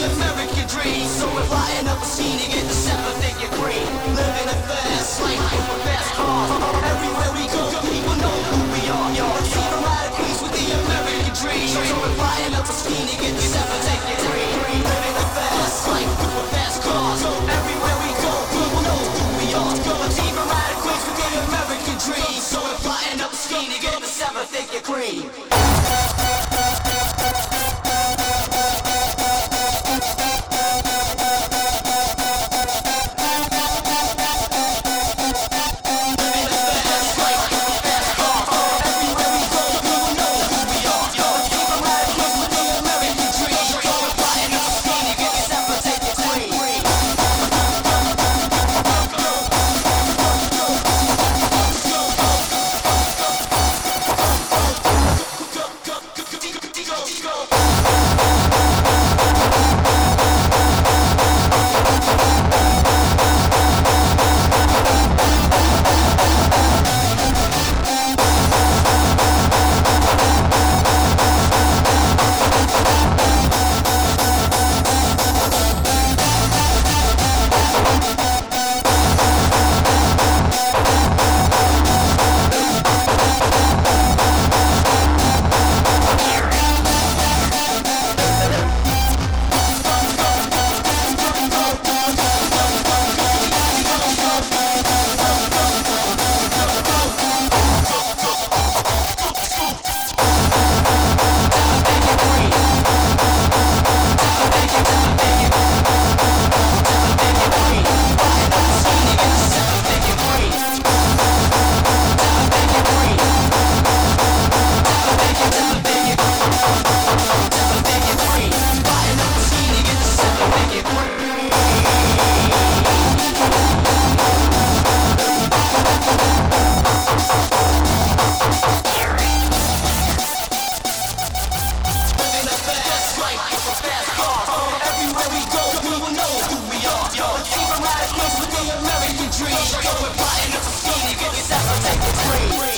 American dream. So we're flying up a scene to get the seven figure green. Living a fast life with fast cars. Everywhere we go, people know who we are. A team from out of Queens with the American dream. So we're flying up a scene to get the seven figure green. Living a fast life with fast cars. Everywhere we go, people know who we are. A team from out of Queens with the American dream. So we're flying up a scheme to get the seven figure cream. Going rotten, don't even stop, I'll take the train